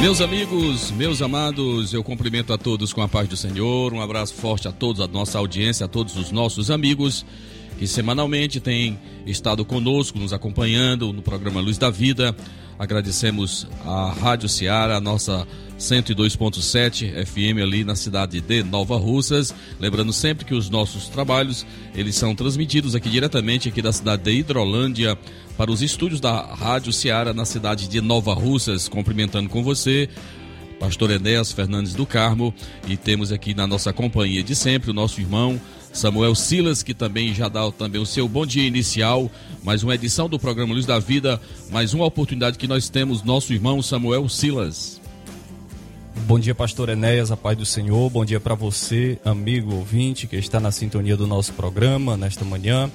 Meus amigos, meus amados, eu cumprimento a todos com a paz do Senhor. Um abraço forte a todos, a nossa audiência, a todos os nossos amigos que semanalmente têm estado conosco, nos acompanhando no programa Luz da Vida. Agradecemos a Rádio Ceará, a nossa 102.7 FM ali na cidade de Nova Russas. Lembrando sempre que os nossos trabalhos, eles são transmitidos aqui diretamente aqui da cidade de Hidrolândia para os estúdios da Rádio Ceará na cidade de Nova Russas. Cumprimentando com você, Pastor Enéas Fernandes do Carmo, e temos aqui na nossa companhia de sempre o nosso irmão Samuel Silas, que também já dá também o seu bom dia inicial, mais uma edição do programa Luz da Vida, mais uma oportunidade que nós temos, nosso irmão Samuel Silas. Bom dia, pastor Enéas, a paz do Senhor. Bom dia para você, amigo ouvinte, que está na sintonia do nosso programa nesta manhã.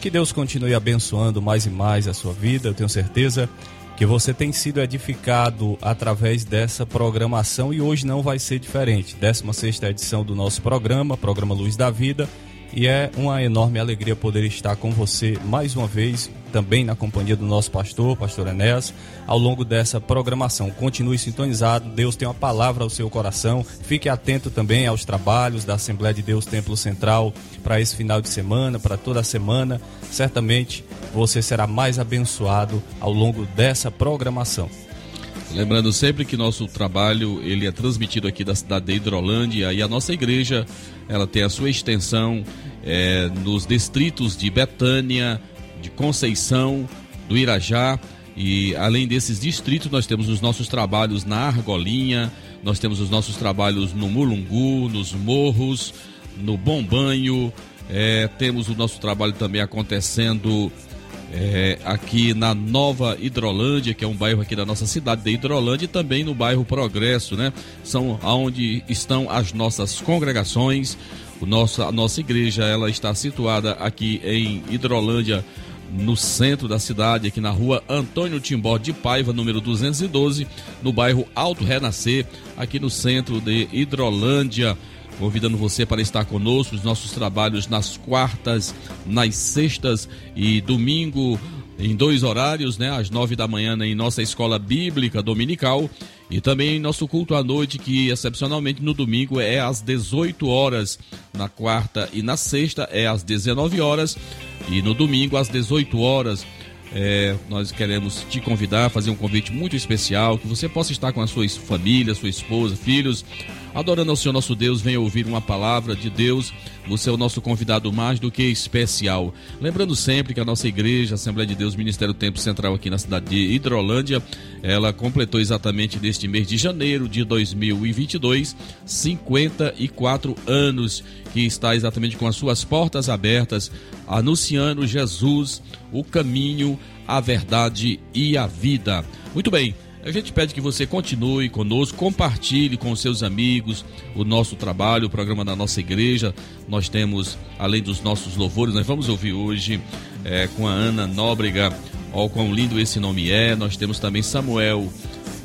Que Deus continue abençoando mais e mais a sua vida. Eu tenho certeza que você tem sido edificado através dessa programação e hoje não vai ser diferente. 16 edição do nosso programa, programa Luz da Vida, e é uma enorme alegria poder estar com você mais uma vez, também na companhia do nosso pastor, pastor Enéas, ao longo dessa programação. Continue sintonizado, Deus tem uma palavra ao seu coração. Fique atento também aos trabalhos da Assembleia de Deus Templo Central para esse final de semana, para toda a semana. Certamente você será mais abençoado ao longo dessa programação. Lembrando sempre que nosso trabalho ele é transmitido aqui da cidade de Hidrolândia e a nossa igreja ela tem a sua extensão é, nos distritos de Betânia, de Conceição, do Irajá e além desses distritos nós temos os nossos trabalhos na Argolinha, nós temos os nossos trabalhos no Mulungu, nos Morros, no Bom Banho, é, temos o nosso trabalho também acontecendo é, aqui na Nova Hidrolândia, que é um bairro aqui da nossa cidade de Hidrolândia, e também no bairro Progresso, né? São onde estão as nossas congregações. O nosso, a nossa igreja ela está situada aqui em Hidrolândia, no centro da cidade, aqui na rua Antônio Timbó de Paiva, número 212, no bairro Alto Renascer, aqui no centro de Hidrolândia convidando você para estar conosco, os nossos trabalhos nas quartas, nas sextas e domingo em dois horários, né, às nove da manhã em nossa escola bíblica dominical e também nosso culto à noite que excepcionalmente no domingo é às 18 horas, na quarta e na sexta é às 19 horas e no domingo às 18 horas. É, nós queremos te convidar, fazer um convite muito especial, que você possa estar com a sua família, sua esposa, filhos, Adorando ao Senhor nosso Deus, venha ouvir uma palavra de Deus. Você é o nosso convidado mais do que especial. Lembrando sempre que a nossa igreja, Assembleia de Deus, Ministério Tempo Central aqui na cidade de Hidrolândia, ela completou exatamente neste mês de janeiro de 2022 54 anos que está exatamente com as suas portas abertas, anunciando Jesus, o caminho, a verdade e a vida. Muito bem. A gente pede que você continue conosco, compartilhe com seus amigos o nosso trabalho, o programa da nossa igreja. Nós temos, além dos nossos louvores, nós vamos ouvir hoje é, com a Ana Nóbrega, ó, quão lindo esse nome é. Nós temos também Samuel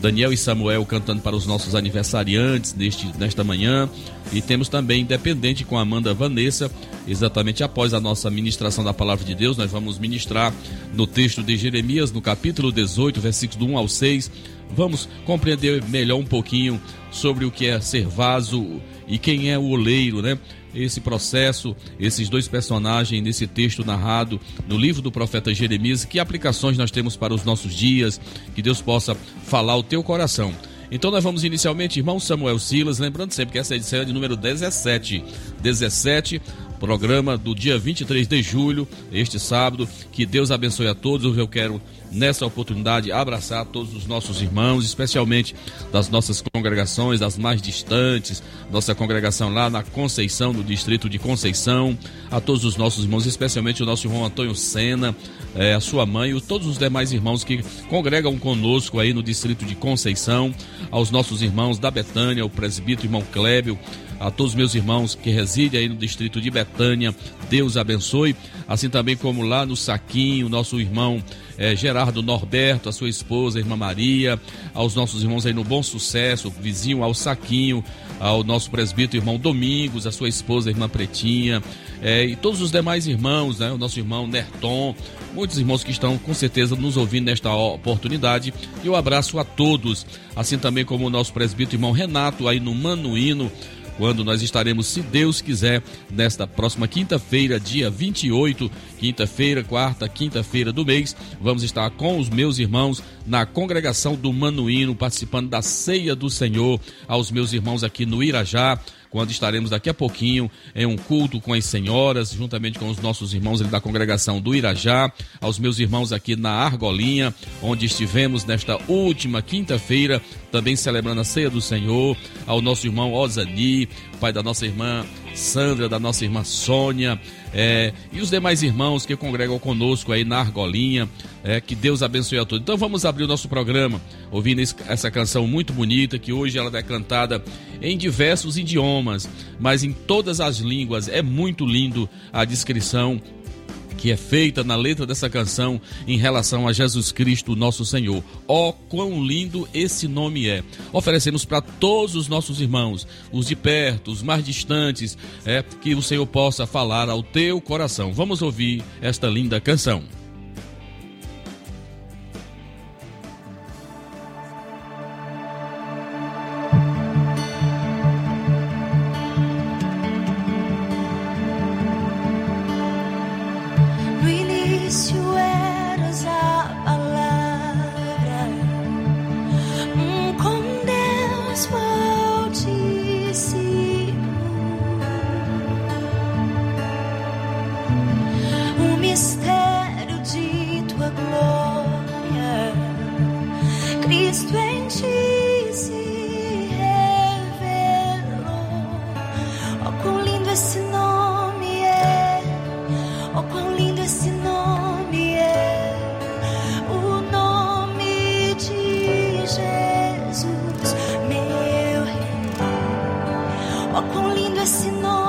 Daniel e Samuel cantando para os nossos aniversariantes neste, nesta manhã. E temos também Independente com Amanda Vanessa, exatamente após a nossa ministração da Palavra de Deus. Nós vamos ministrar no texto de Jeremias, no capítulo 18, versículos do 1 ao 6. Vamos compreender melhor um pouquinho sobre o que é ser vaso e quem é o oleiro, né? Esse processo, esses dois personagens nesse texto narrado no livro do profeta Jeremias, que aplicações nós temos para os nossos dias, que Deus possa falar o teu coração. Então nós vamos inicialmente, irmão Samuel Silas, lembrando sempre que essa edição é de número 17. 17, programa do dia 23 de julho, este sábado. Que Deus abençoe a todos. Eu quero nessa oportunidade abraçar todos os nossos irmãos, especialmente das nossas congregações, das mais distantes, nossa congregação lá na Conceição, no distrito de Conceição, a todos os nossos irmãos, especialmente o nosso irmão Antônio Sena, é, a sua mãe e todos os demais irmãos que congregam conosco aí no distrito de Conceição, aos nossos irmãos da Betânia, o presbítero irmão Clébio, a todos meus irmãos que residem aí no distrito de Betânia, Deus abençoe, assim também como lá no Saquinho, nosso irmão é, Gerardo Norberto, a sua esposa, a irmã Maria, aos nossos irmãos aí no Bom Sucesso, vizinho ao Saquinho, ao nosso presbítero irmão Domingos, a sua esposa, a irmã Pretinha, é, e todos os demais irmãos, né, o nosso irmão Nerton, muitos irmãos que estão com certeza nos ouvindo nesta oportunidade. E eu abraço a todos, assim também como o nosso presbítero irmão Renato aí no Manuíno quando nós estaremos, se Deus quiser, nesta próxima quinta-feira, dia 28, quinta-feira, quarta, quinta-feira do mês, vamos estar com os meus irmãos na congregação do Manuíno, participando da ceia do Senhor, aos meus irmãos aqui no Irajá quando estaremos daqui a pouquinho em um culto com as senhoras, juntamente com os nossos irmãos da congregação do Irajá, aos meus irmãos aqui na Argolinha, onde estivemos nesta última quinta-feira, também celebrando a ceia do Senhor, ao nosso irmão Ozani, pai da nossa irmã Sandra, da nossa irmã Sônia, é, e os demais irmãos que congregam conosco aí na Argolinha. É, que Deus abençoe a todos. Então vamos abrir o nosso programa ouvindo essa canção muito bonita, que hoje ela é cantada em diversos idiomas, mas em todas as línguas. É muito lindo a descrição que é feita na letra dessa canção em relação a Jesus Cristo, nosso Senhor. Ó, oh, quão lindo esse nome é! Oferecemos para todos os nossos irmãos, os de perto, os mais distantes, é que o Senhor possa falar ao teu coração. Vamos ouvir esta linda canção. ah 诺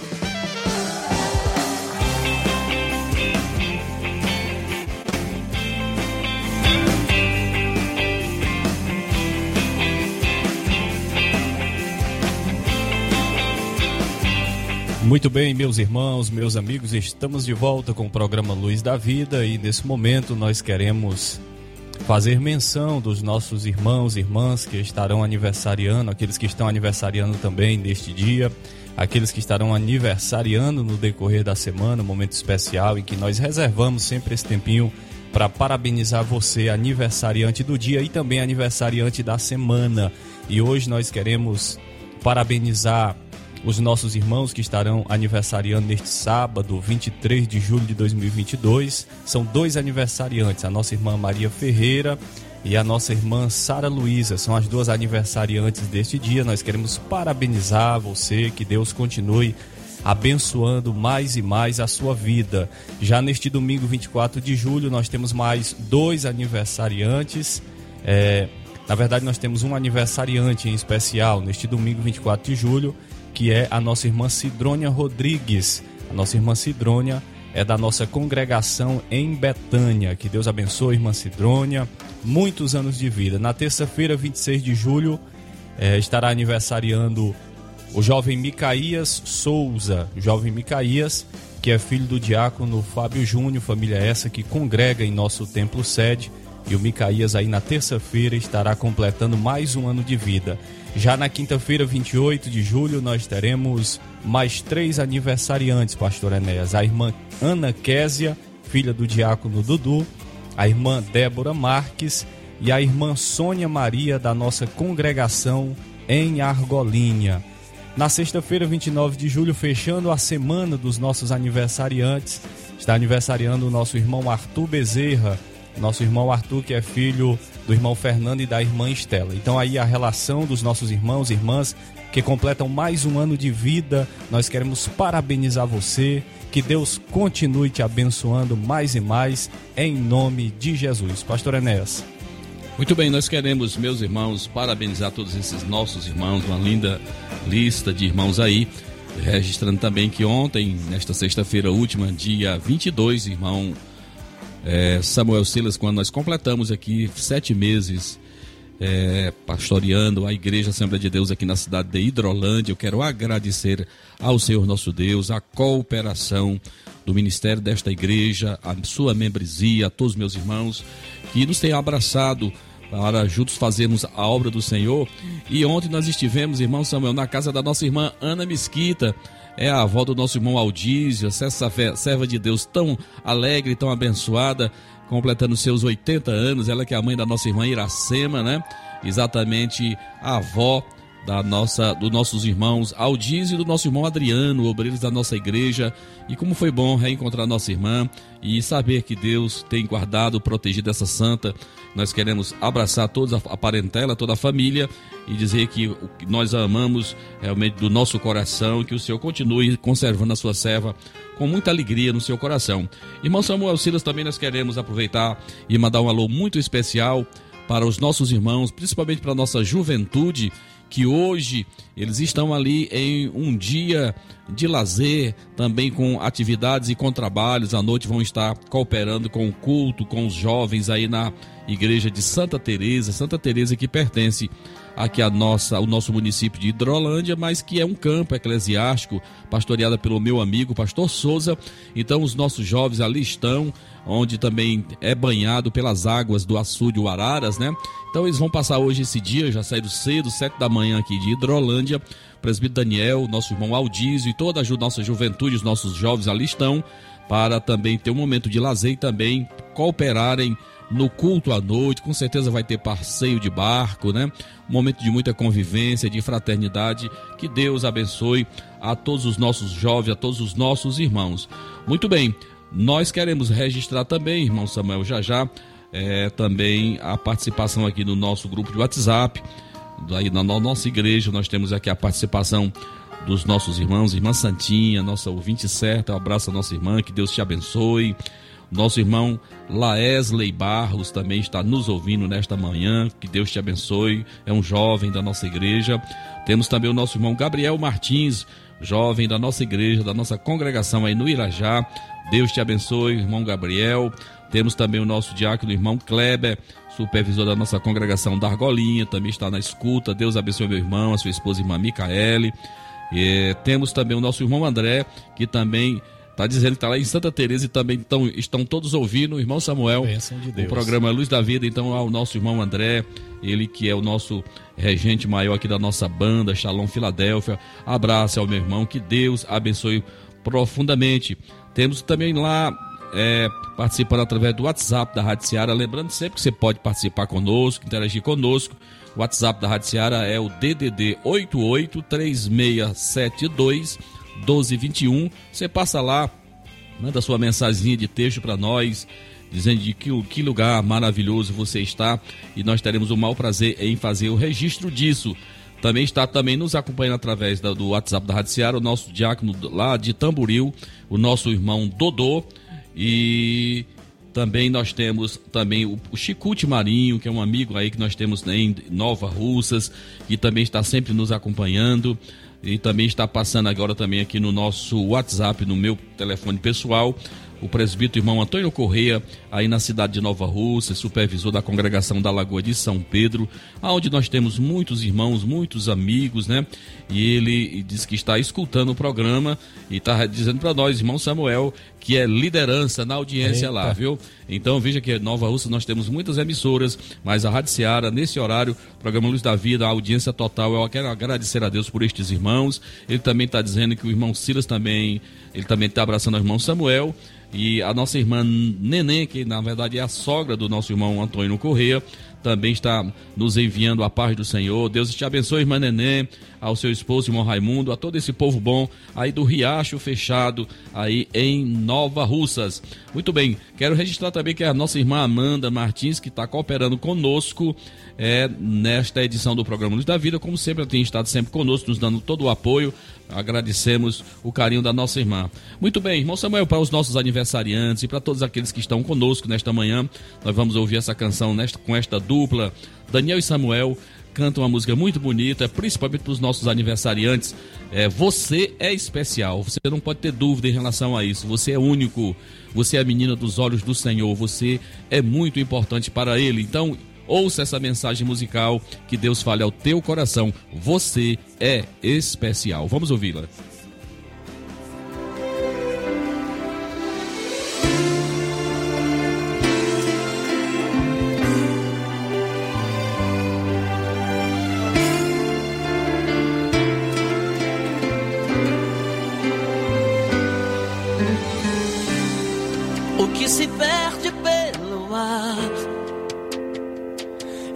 Muito bem, meus irmãos, meus amigos, estamos de volta com o programa Luz da Vida e nesse momento nós queremos fazer menção dos nossos irmãos e irmãs que estarão aniversariando, aqueles que estão aniversariando também neste dia, aqueles que estarão aniversariando no decorrer da semana, um momento especial em que nós reservamos sempre esse tempinho para parabenizar você, aniversariante do dia e também aniversariante da semana. E hoje nós queremos parabenizar os nossos irmãos que estarão aniversariando neste sábado, 23 de julho de 2022. São dois aniversariantes, a nossa irmã Maria Ferreira e a nossa irmã Sara Luísa. São as duas aniversariantes deste dia. Nós queremos parabenizar você, que Deus continue abençoando mais e mais a sua vida. Já neste domingo 24 de julho, nós temos mais dois aniversariantes. É, na verdade, nós temos um aniversariante em especial neste domingo 24 de julho que é a nossa irmã Cidrônia Rodrigues. A nossa irmã Cidrônia é da nossa congregação em Betânia. Que Deus abençoe, irmã Cidrônia. Muitos anos de vida. Na terça-feira, 26 de julho, é, estará aniversariando o jovem Micaías Souza. Jovem Micaías, que é filho do diácono Fábio Júnior, família essa que congrega em nosso templo sede. E o Micaías aí na terça-feira estará completando mais um ano de vida. Já na quinta-feira, 28 de julho, nós teremos mais três aniversariantes, pastor Enéas. A irmã Ana Késia, filha do diácono Dudu, a irmã Débora Marques e a irmã Sônia Maria da nossa congregação em Argolinha. Na sexta-feira, 29 de julho, fechando a semana dos nossos aniversariantes, está aniversariando o nosso irmão Arthur Bezerra, nosso irmão Arthur, que é filho do irmão Fernando e da irmã Estela. Então aí a relação dos nossos irmãos e irmãs que completam mais um ano de vida, nós queremos parabenizar você, que Deus continue te abençoando mais e mais, em nome de Jesus. Pastor Enéas. Muito bem, nós queremos, meus irmãos, parabenizar todos esses nossos irmãos, uma linda lista de irmãos aí. Registrando também que ontem, nesta sexta-feira última, dia 22, irmão é, Samuel Silas, quando nós completamos aqui sete meses é, pastoreando a Igreja Assembleia de Deus aqui na cidade de Hidrolândia, eu quero agradecer ao Senhor nosso Deus a cooperação do ministério desta igreja, a sua membresia, a todos os meus irmãos que nos têm abraçado para juntos fazermos a obra do Senhor. E ontem nós estivemos, irmão Samuel, na casa da nossa irmã Ana Mesquita, é a avó do nosso irmão Aldísio, essa serva de Deus tão alegre, tão abençoada, completando seus 80 anos. Ela que é a mãe da nossa irmã Iracema, né? Exatamente a avó da nossa, dos nossos irmãos Aldiz e do nosso irmão Adriano, obreiros da nossa igreja. E como foi bom reencontrar nossa irmã e saber que Deus tem guardado, protegido essa santa. Nós queremos abraçar toda a parentela, toda a família e dizer que nós a amamos realmente do nosso coração, que o Senhor continue conservando a sua serva com muita alegria no seu coração. Irmão Samuel Silas, também nós queremos aproveitar e mandar um alô muito especial para os nossos irmãos, principalmente para a nossa juventude que hoje eles estão ali em um dia de lazer, também com atividades e com trabalhos. À noite vão estar cooperando com o culto, com os jovens aí na igreja de Santa Teresa, Santa Teresa que pertence aqui a nossa, o nosso município de Hidrolândia, mas que é um campo eclesiástico, pastoreada pelo meu amigo pastor Souza. Então os nossos jovens ali estão, onde também é banhado pelas águas do açude Araras, né? Então eles vão passar hoje esse dia, já saíram cedo, sete da manhã aqui de Hidrolândia. Presbítero Daniel, nosso irmão Aldísio e toda a nossa juventude, os nossos jovens ali estão, para também ter um momento de lazer e também cooperarem no culto à noite, com certeza vai ter passeio de barco, né? Um momento de muita convivência, de fraternidade. Que Deus abençoe a todos os nossos jovens, a todos os nossos irmãos. Muito bem, nós queremos registrar também, irmão Samuel, já já, é, também a participação aqui no nosso grupo de WhatsApp. Na nossa igreja, nós temos aqui a participação dos nossos irmãos, irmã Santinha, nossa ouvinte certa, um abraço a nossa irmã, que Deus te abençoe. Nosso irmão Laesley Barros também está nos ouvindo nesta manhã. Que Deus te abençoe. É um jovem da nossa igreja. Temos também o nosso irmão Gabriel Martins, jovem da nossa igreja, da nossa congregação aí no Irajá. Deus te abençoe, irmão Gabriel. Temos também o nosso diácono, irmão Kleber, supervisor da nossa congregação da Argolinha, também está na escuta. Deus abençoe meu irmão, a sua esposa, irmã Micaele. E temos também o nosso irmão André, que também Tá dizendo que tá lá em Santa Teresa e também tão, estão todos ouvindo, o irmão Samuel, de o programa Luz da Vida, então ao nosso irmão André, ele que é o nosso regente maior aqui da nossa banda, Shalom Filadélfia. Abraço ao meu irmão, que Deus abençoe profundamente. Temos também lá é, participando através do WhatsApp da Rádio Seara. Lembrando sempre que você pode participar conosco, interagir conosco. O WhatsApp da Rádio Seara é o DDD 883672 1221. Você passa lá, manda sua mensaginha de texto para nós, dizendo de que, que lugar maravilhoso você está e nós teremos o maior prazer em fazer o registro disso. Também está também nos acompanhando através da, do WhatsApp da Rádio Seara, o nosso diácono lá de Tamboril, o nosso irmão Dodô e também nós temos também o, o Chicute Marinho, que é um amigo aí que nós temos em Nova Russas, que também está sempre nos acompanhando. E também está passando agora também aqui no nosso WhatsApp, no meu telefone pessoal, o presbítero irmão Antônio Correia, aí na cidade de Nova Rússia, supervisor da congregação da Lagoa de São Pedro, onde nós temos muitos irmãos, muitos amigos, né? E ele diz que está escutando o programa e está dizendo para nós, irmão Samuel, que é liderança na audiência Eita. lá, viu? Então veja que Nova Rússia nós temos muitas emissoras, mas a Rádio Seara, nesse horário, programa Luz da Vida, a audiência total, eu quero agradecer a Deus por estes irmãos. Ele também está dizendo que o irmão Silas também, ele também está abraçando o irmão Samuel e a nossa irmã Neném, que na verdade é a sogra do nosso irmão Antônio Correia, também está nos enviando a paz do Senhor. Deus te abençoe, irmã Neném, ao seu esposo, irmão Raimundo, a todo esse povo bom aí do Riacho Fechado, aí em Nova Russas. Muito bem, quero registrar também que a nossa irmã Amanda Martins, que está cooperando conosco é, nesta edição do programa Luz da Vida. Como sempre, ela tem estado sempre conosco, nos dando todo o apoio. Agradecemos o carinho da nossa irmã. Muito bem, irmão Samuel, para os nossos aniversariantes e para todos aqueles que estão conosco nesta manhã, nós vamos ouvir essa canção nesta, com esta dupla, Daniel e Samuel cantam uma música muito bonita, principalmente para os nossos aniversariantes. É, você é especial, você não pode ter dúvida em relação a isso. Você é único, você é a menina dos olhos do Senhor, você é muito importante para Ele. Então, ouça essa mensagem musical, que Deus fale ao teu coração. Você é especial. Vamos ouvi-la.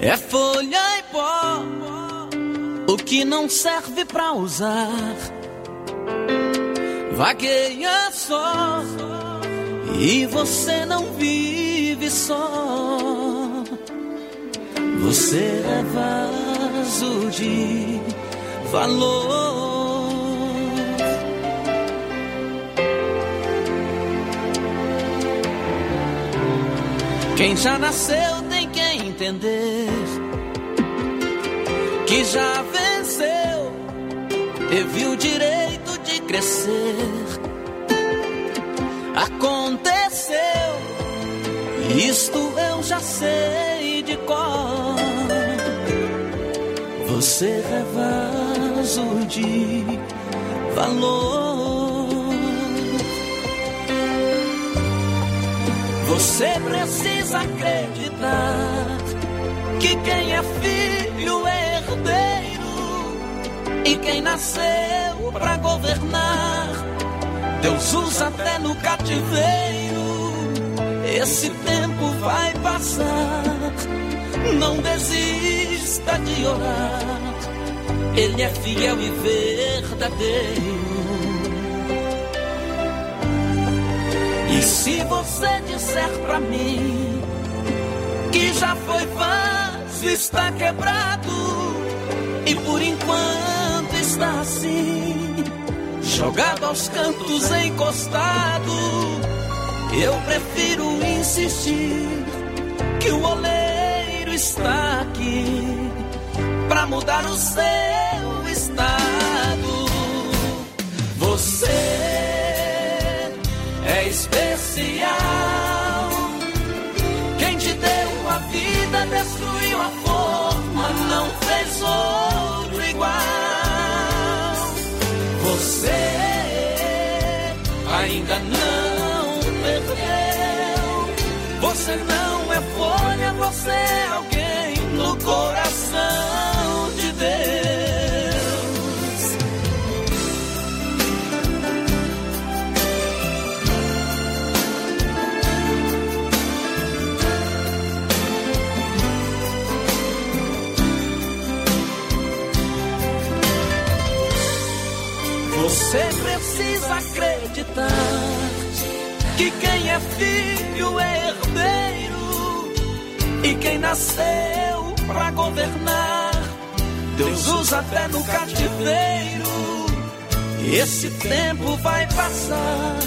É folha e pó, o que não serve pra usar. Vagueia só, e você não vive só. Você é vaso de valor. Quem já nasceu tem que entender que já venceu, teve o direito de crescer. Aconteceu, isto eu já sei de cor. Você é vaso de valor. Você precisa acreditar que quem é filho herdeiro e quem nasceu para governar, Deus usa até no cativeiro. Esse tempo vai passar, não desista de orar. Ele é fiel e verdadeiro. E se você disser pra mim que já foi vaso, está quebrado e por enquanto está assim, jogado aos cantos, encostado, eu prefiro insistir que o oleiro está aqui pra mudar o seu estado. Você é especial. Você alguém quem nasceu pra governar, Deus usa até no cativeiro. Esse tempo vai passar,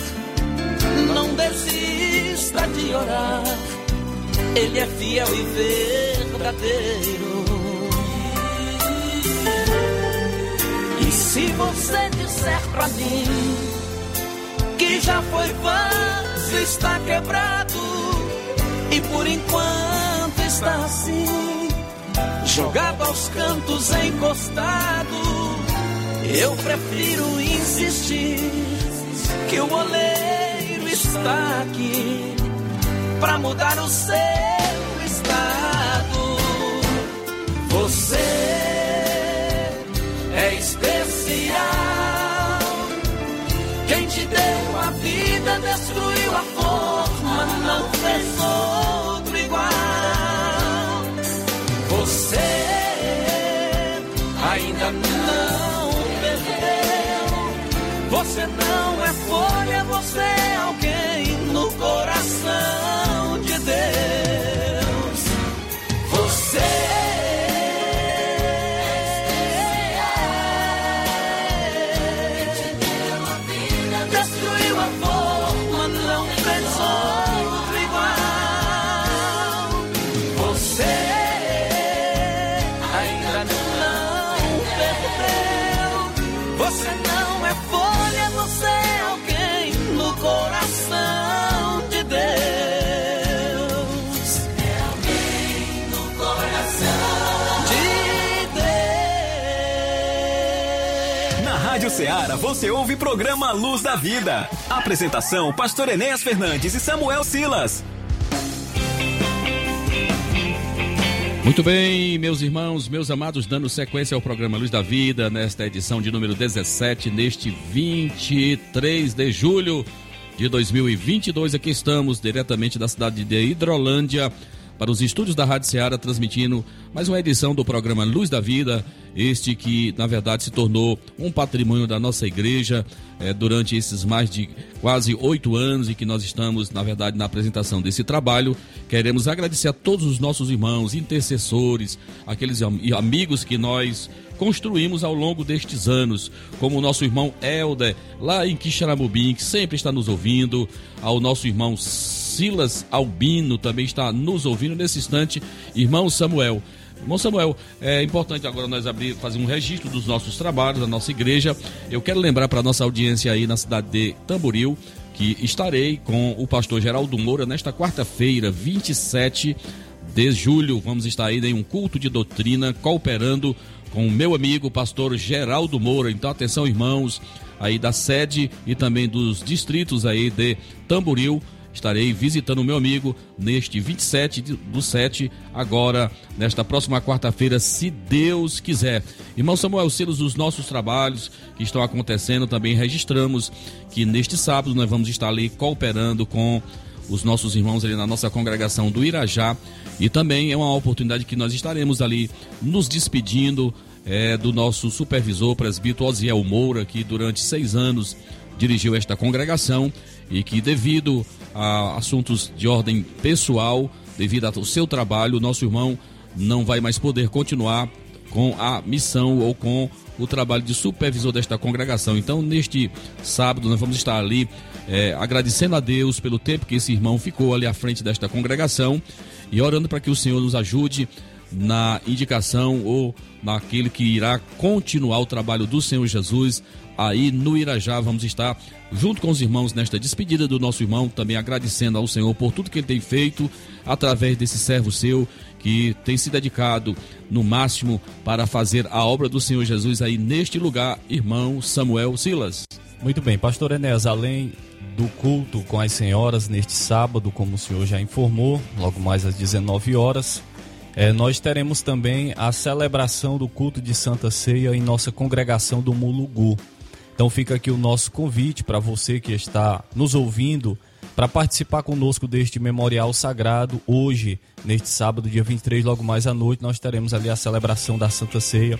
não desista de orar. Ele é fiel e verdadeiro. E se você disser pra mim que já foi vaso, está quebrado e por enquanto está assim, jogado aos cantos, encostado, eu prefiro insistir que o oleiro está aqui pra mudar o seu estado. Você é especial. Quem te deu a vida destruiu a forma, não fez Você não é folha, você é alguém no coração de Deus. Você Ceará você ouve programa Luz da Vida. Apresentação: Pastor Enéas Fernandes e Samuel Silas. Muito bem, meus irmãos, meus amados, dando sequência ao programa Luz da Vida, nesta edição de número 17, neste 23 de julho de 2022. Aqui estamos diretamente da cidade de Hidrolândia para os estúdios da Rádio Ceará, transmitindo mais uma edição do programa Luz da Vida, este que, na verdade, se tornou um patrimônio da nossa igreja é, durante esses mais de quase oito anos e que nós estamos, na verdade, na apresentação desse trabalho. Queremos agradecer a todos os nossos irmãos, intercessores, aqueles amigos que nós construímos ao longo destes anos, como o nosso irmão Helder, lá em Quixaramubim, que sempre está nos ouvindo, ao nosso irmão Silas Albino também está nos ouvindo nesse instante. Irmão Samuel. Irmão Samuel, é importante agora nós abrir, fazer um registro dos nossos trabalhos, da nossa igreja. Eu quero lembrar para a nossa audiência aí na cidade de Tamboril que estarei com o pastor Geraldo Moura nesta quarta-feira, 27 de julho. Vamos estar aí em um culto de doutrina, cooperando com o meu amigo, pastor Geraldo Moura. Então, atenção, irmãos, aí da sede e também dos distritos aí de Tamboril estarei visitando o meu amigo neste 27 do 7, agora, nesta próxima quarta-feira, se Deus quiser. Irmão Samuel, selos dos nossos trabalhos que estão acontecendo, também registramos que neste sábado nós vamos estar ali cooperando com os nossos irmãos ali na nossa congregação do Irajá. E também é uma oportunidade que nós estaremos ali nos despedindo é, do nosso supervisor, presbítero Osiel Moura, que durante seis anos dirigiu esta congregação e que, devido a assuntos de ordem pessoal, devido ao seu trabalho, nosso irmão não vai mais poder continuar com a missão ou com o trabalho de supervisor desta congregação. Então, neste sábado, nós vamos estar ali é, agradecendo a Deus pelo tempo que esse irmão ficou ali à frente desta congregação e orando para que o Senhor nos ajude na indicação ou naquele que irá continuar o trabalho do Senhor Jesus aí no Irajá. Vamos estar junto com os irmãos nesta despedida do nosso irmão, também agradecendo ao Senhor por tudo que ele tem feito através desse servo seu que tem se dedicado no máximo para fazer a obra do Senhor Jesus aí neste lugar, irmão Samuel Silas. Muito bem, pastor Enéas, além do culto com as senhoras neste sábado, como o senhor já informou, logo mais às 19 horas, é, nós teremos também a celebração do culto de Santa Ceia em nossa congregação do Mulugu. Então fica aqui o nosso convite para você que está nos ouvindo para participar conosco deste memorial sagrado. Hoje, neste sábado, dia 23, logo mais à noite, nós teremos ali a celebração da Santa Ceia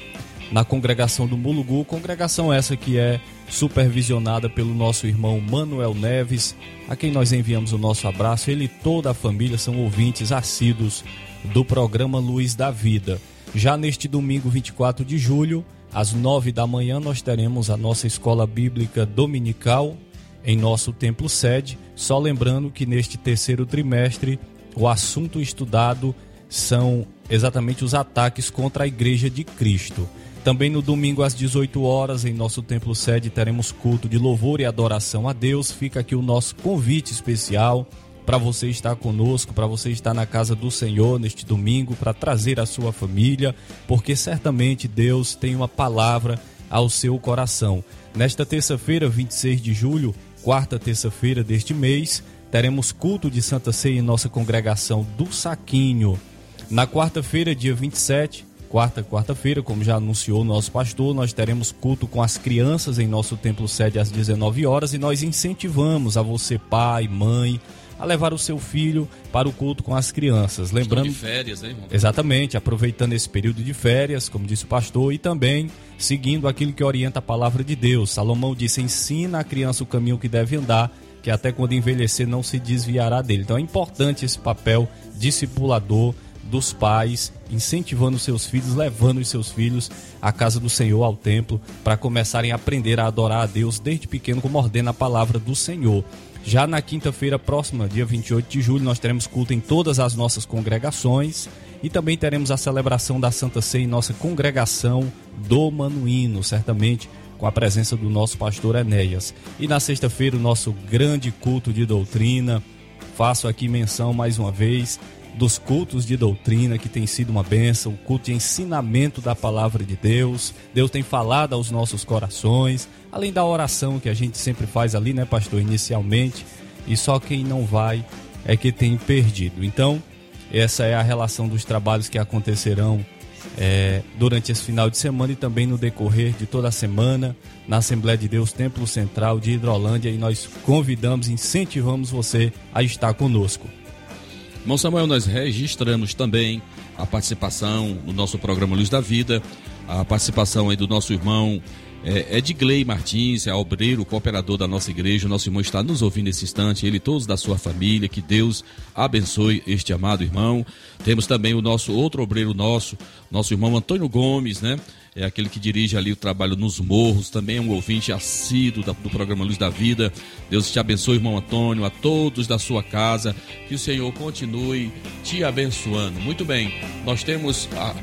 na congregação do Mulugu, congregação essa que é supervisionada pelo nosso irmão Manuel Neves, a quem nós enviamos o nosso abraço. Ele e toda a família são ouvintes assíduos do programa Luz da Vida. Já neste domingo 24 de julho, às nove da manhã nós teremos a nossa escola bíblica dominical em nosso templo sede. Só lembrando que neste terceiro trimestre o assunto estudado são exatamente os ataques contra a Igreja de Cristo. Também no domingo às 18 horas em nosso templo sede teremos culto de louvor e adoração a Deus. Fica aqui o nosso convite especial para você estar conosco, para você estar na casa do Senhor neste domingo, para trazer a sua família, porque certamente Deus tem uma palavra ao seu coração. Nesta terça-feira, 26 de julho, quarta terça-feira deste mês, teremos culto de Santa Ceia em nossa congregação do Saquinho. Na quarta-feira, dia 27, quarta, quarta-feira, como já anunciou o nosso pastor, nós teremos culto com as crianças em nosso templo sede às 19 horas e nós incentivamos a você, pai, mãe, a levar o seu filho para o culto com as crianças. Lembrando. de férias, né, irmão? Exatamente, aproveitando esse período de férias, como disse o pastor, e também seguindo aquilo que orienta a palavra de Deus. Salomão disse: ensina a criança o caminho que deve andar, que até quando envelhecer não se desviará dele. Então é importante esse papel discipulador dos pais, incentivando seus filhos, levando os seus filhos à casa do Senhor, ao templo, para começarem a aprender a adorar a Deus desde pequeno, como ordena a palavra do Senhor. Já na quinta-feira próxima, dia 28 de julho, nós teremos culto em todas as nossas congregações e também teremos a celebração da Santa Ceia em nossa congregação do Manuíno, certamente com a presença do nosso pastor Enéas. E na sexta-feira, o nosso grande culto de doutrina. Faço aqui menção mais uma vez dos cultos de doutrina que tem sido uma bênção, culto de ensinamento da palavra de Deus. Deus tem falado aos nossos corações, além da oração que a gente sempre faz ali, né, pastor, inicialmente. E só quem não vai é que tem perdido. Então, essa é a relação dos trabalhos que acontecerão é, durante esse final de semana e também no decorrer de toda a semana na Assembleia de Deus Templo Central de Hidrolândia e nós convidamos, incentivamos você a estar conosco. Irmão Samuel, nós registramos também a participação no nosso programa Luz da Vida, a participação aí do nosso irmão é, Edgley Martins, é obreiro, cooperador da nossa igreja. O nosso irmão está nos ouvindo nesse instante, ele e todos da sua família. Que Deus abençoe este amado irmão. Temos também o nosso outro obreiro nosso, nosso irmão Antônio Gomes, né? É aquele que dirige ali o trabalho nos morros, também é um ouvinte assíduo do programa Luz da Vida. Deus te abençoe, irmão Antônio, a todos da sua casa. Que o Senhor continue te abençoando. Muito bem, nós temos a,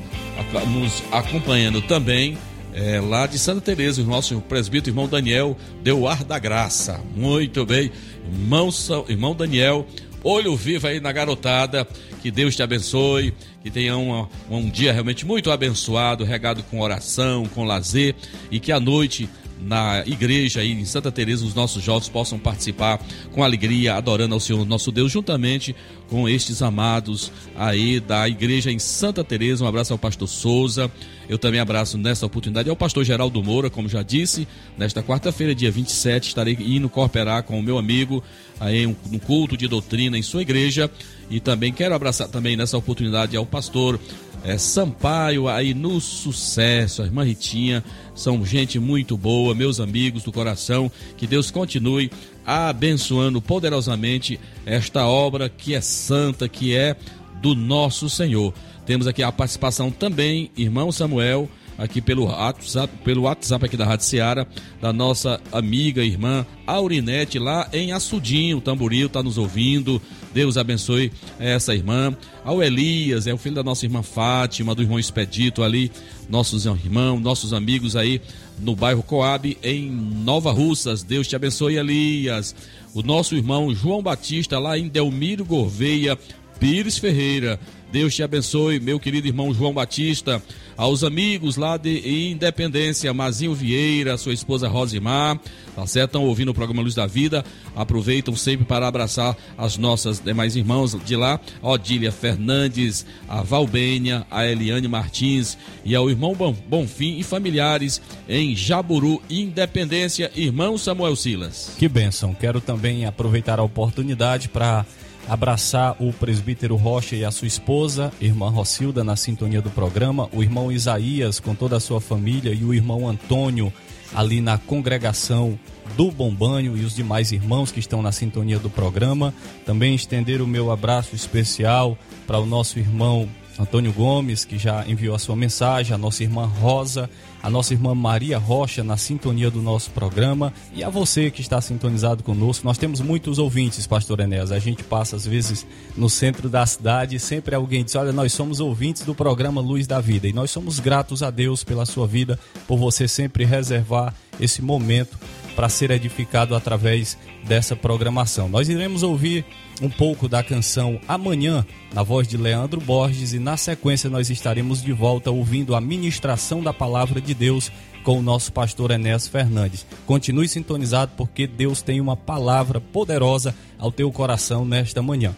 a, nos acompanhando também é, lá de Santa Teresa, o nosso presbítero irmão Daniel deu ar da graça. Muito bem, irmão, irmão Daniel, olho vivo aí na garotada. Que Deus te abençoe, que tenha um, um dia realmente muito abençoado, regado com oração, com lazer e que a noite na igreja aí em Santa Teresa os nossos jovens possam participar com alegria, adorando ao Senhor nosso Deus juntamente com estes amados aí da igreja em Santa Teresa. Um abraço ao pastor Souza. Eu também abraço nessa oportunidade ao pastor Geraldo Moura, como já disse, nesta quarta-feira, dia 27, estarei indo cooperar com o meu amigo aí no culto de doutrina em sua igreja e também quero abraçar também nessa oportunidade ao pastor é, Sampaio aí no sucesso, a irmã Ritinha, são gente muito boa, meus amigos do coração, que Deus continue abençoando poderosamente esta obra que é santa, que é do nosso Senhor. Temos aqui a participação também, irmão Samuel, aqui pelo WhatsApp, pelo WhatsApp aqui da Rádio Seara, da nossa amiga, irmã Aurinete, lá em Açudinho, Tamboril, está nos ouvindo. Deus abençoe essa irmã. Ao Elias, é o filho da nossa irmã Fátima, do irmão Expedito ali, nossos irmãos, nossos amigos aí no bairro Coab, em Nova Russas. Deus te abençoe, Elias. O nosso irmão João Batista, lá em Delmiro Gouveia, Pires Ferreira. Deus te abençoe, meu querido irmão João Batista, aos amigos lá de Independência, Mazinho Vieira, sua esposa Rosimar, tá certo? Estão ouvindo o programa Luz da Vida, aproveitam sempre para abraçar as nossas demais irmãos de lá, Odília Fernandes, a Valbênia, a Eliane Martins e ao irmão Bonfim e familiares em Jaburu, Independência, irmão Samuel Silas. Que bênção, quero também aproveitar a oportunidade para abraçar o presbítero Rocha e a sua esposa, irmã Rocilda, na sintonia do programa, o irmão Isaías com toda a sua família e o irmão Antônio ali na congregação do Bombanho e os demais irmãos que estão na sintonia do programa. Também estender o meu abraço especial para o nosso irmão Antônio Gomes, que já enviou a sua mensagem, a nossa irmã Rosa, a nossa irmã Maria Rocha na sintonia do nosso programa e a você que está sintonizado conosco. Nós temos muitos ouvintes, pastor Enéas. A gente passa às vezes no centro da cidade e sempre alguém diz: Olha, nós somos ouvintes do programa Luz da Vida e nós somos gratos a Deus pela sua vida, por você sempre reservar esse momento para ser edificado através dessa programação. Nós iremos ouvir um pouco da canção Amanhã, na voz de Leandro Borges, e na sequência nós estaremos de volta ouvindo a ministração da palavra de Deus com o nosso pastor Enéas Fernandes. Continue sintonizado porque Deus tem uma palavra poderosa ao teu coração nesta manhã.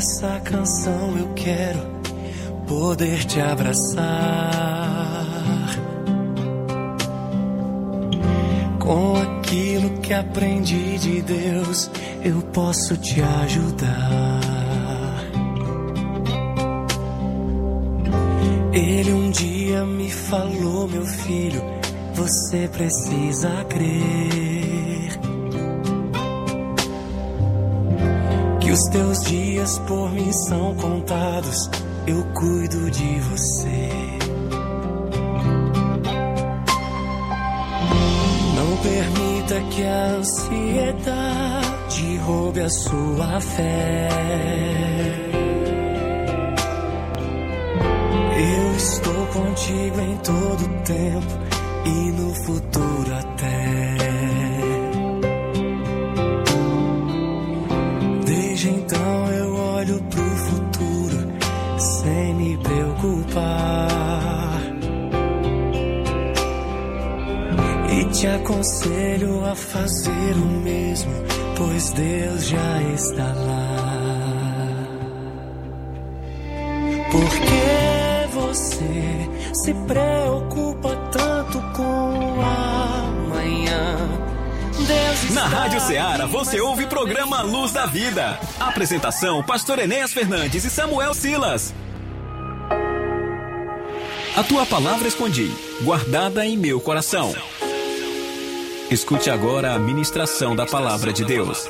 Essa canção eu quero poder te abraçar. Com aquilo que aprendi de Deus, eu posso te ajudar. Ele um dia me falou, meu filho, você precisa crer. Que os teus dias por mim são contados, eu cuido de você. Não permita que a ansiedade roube a sua fé. Eu estou contigo em todo tempo e no futuro te aconselho a fazer o mesmo, pois Deus já está lá. Por que você se preocupa tanto com o amanhã? Deus Na Rádio Ceará você ouve o programa Luz da Vida. Apresentação: Pastor Enéas Fernandes e Samuel Silas. A tua palavra escondi, guardada em meu coração. Escute agora a ministração da palavra de Deus.